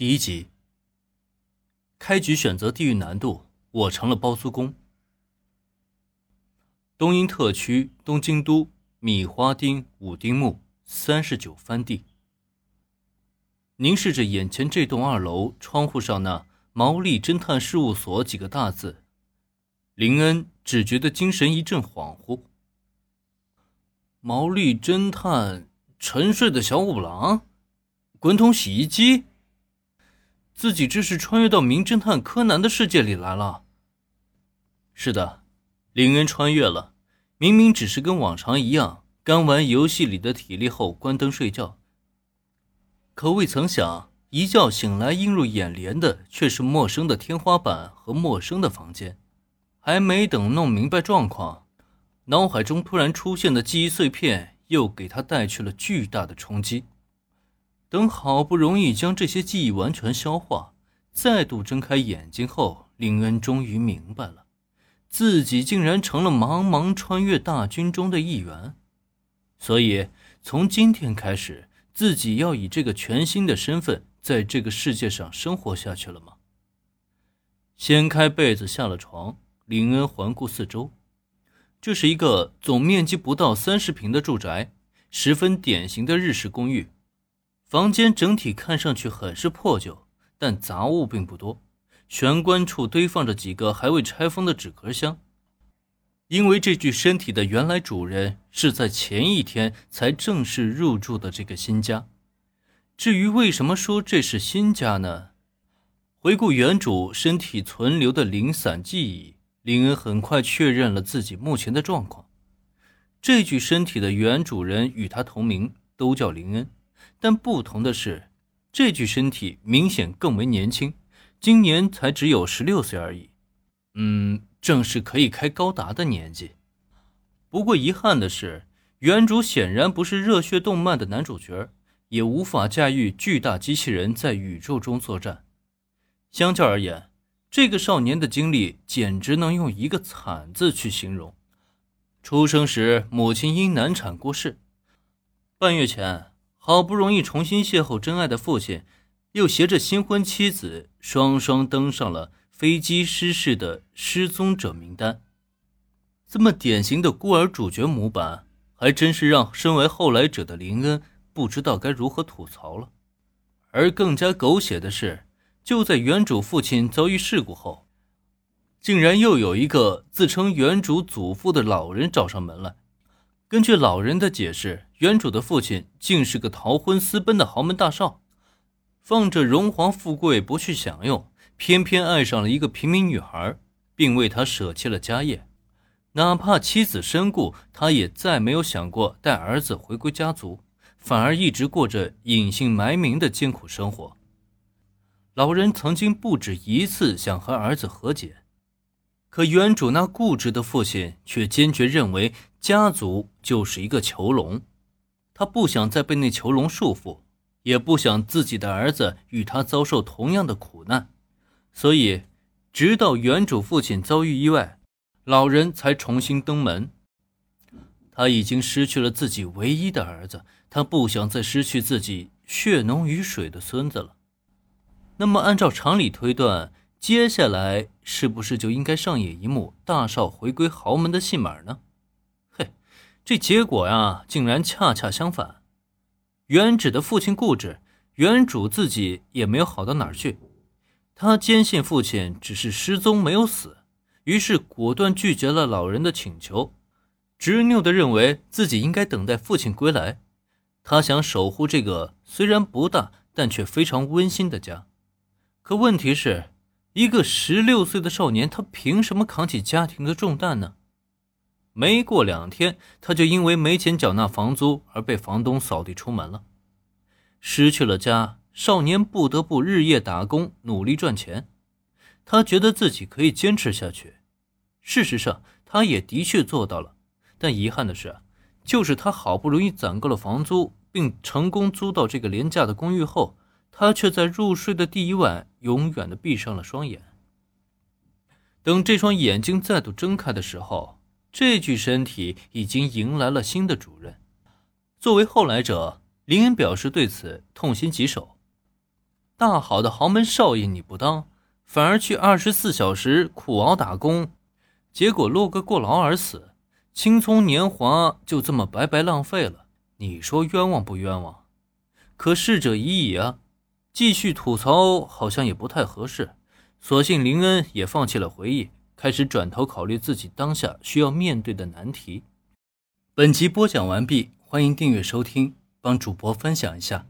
第一集。开局选择地狱难度，我成了包租公。东英特区东京都米花町五丁目三十九番地。凝视着眼前这栋二楼窗户上那“毛利侦探事务所”几个大字，林恩只觉得精神一阵恍惚。毛利侦探，沉睡的小五郎，滚筒洗衣机。自己这是穿越到名侦探柯南的世界里来了。是的，林恩穿越了。明明只是跟往常一样，刚玩游戏里的体力后关灯睡觉。可未曾想，一觉醒来，映入眼帘的却是陌生的天花板和陌生的房间。还没等弄明白状况，脑海中突然出现的记忆碎片又给他带去了巨大的冲击。等好不容易将这些记忆完全消化，再度睁开眼睛后，林恩终于明白了，自己竟然成了茫茫穿越大军中的一员。所以，从今天开始，自己要以这个全新的身份在这个世界上生活下去了吗？掀开被子，下了床，林恩环顾四周，这是一个总面积不到三十平的住宅，十分典型的日式公寓。房间整体看上去很是破旧，但杂物并不多。玄关处堆放着几个还未拆封的纸壳箱，因为这具身体的原来主人是在前一天才正式入住的这个新家。至于为什么说这是新家呢？回顾原主身体存留的零散记忆，林恩很快确认了自己目前的状况。这具身体的原主人与他同名，都叫林恩。但不同的是，这具身体明显更为年轻，今年才只有十六岁而已。嗯，正是可以开高达的年纪。不过遗憾的是，原主显然不是热血动漫的男主角，也无法驾驭巨大机器人在宇宙中作战。相较而言，这个少年的经历简直能用一个惨字去形容。出生时，母亲因难产过世，半月前。好不容易重新邂逅真爱的父亲，又携着新婚妻子双双登上了飞机失事的失踪者名单。这么典型的孤儿主角模板，还真是让身为后来者的林恩不知道该如何吐槽了。而更加狗血的是，就在原主父亲遭遇事故后，竟然又有一个自称原主祖父的老人找上门来。根据老人的解释，原主的父亲竟是个逃婚私奔的豪门大少，放着荣华富贵不去享用，偏偏爱上了一个平民女孩，并为她舍弃了家业。哪怕妻子身故，他也再没有想过带儿子回归家族，反而一直过着隐姓埋名的艰苦生活。老人曾经不止一次想和儿子和解。可原主那固执的父亲却坚决认为家族就是一个囚笼，他不想再被那囚笼束缚，也不想自己的儿子与他遭受同样的苦难，所以，直到原主父亲遭遇意外，老人才重新登门。他已经失去了自己唯一的儿子，他不想再失去自己血浓于水的孙子了。那么，按照常理推断。接下来是不是就应该上演一幕大少回归豪门的戏码呢？嘿，这结果呀，竟然恰恰相反。原指的父亲固执，原主自己也没有好到哪儿去。他坚信父亲只是失踪没有死，于是果断拒绝了老人的请求，执拗地认为自己应该等待父亲归来。他想守护这个虽然不大但却非常温馨的家。可问题是。一个十六岁的少年，他凭什么扛起家庭的重担呢？没过两天，他就因为没钱缴纳房租而被房东扫地出门了。失去了家，少年不得不日夜打工，努力赚钱。他觉得自己可以坚持下去，事实上，他也的确做到了。但遗憾的是，就是他好不容易攒够了房租，并成功租到这个廉价的公寓后。他却在入睡的第一晚永远的闭上了双眼。等这双眼睛再度睁开的时候，这具身体已经迎来了新的主人。作为后来者，林恩表示对此痛心疾首。大好的豪门少爷你不当，反而去二十四小时苦熬打工，结果落个过劳而死，青葱年华就这么白白浪费了。你说冤枉不冤枉？可逝者已矣啊，继续吐槽好像也不太合适。索性林恩也放弃了回忆，开始转头考虑自己当下需要面对的难题。本集播讲完毕，欢迎订阅收听，帮主播分享一下。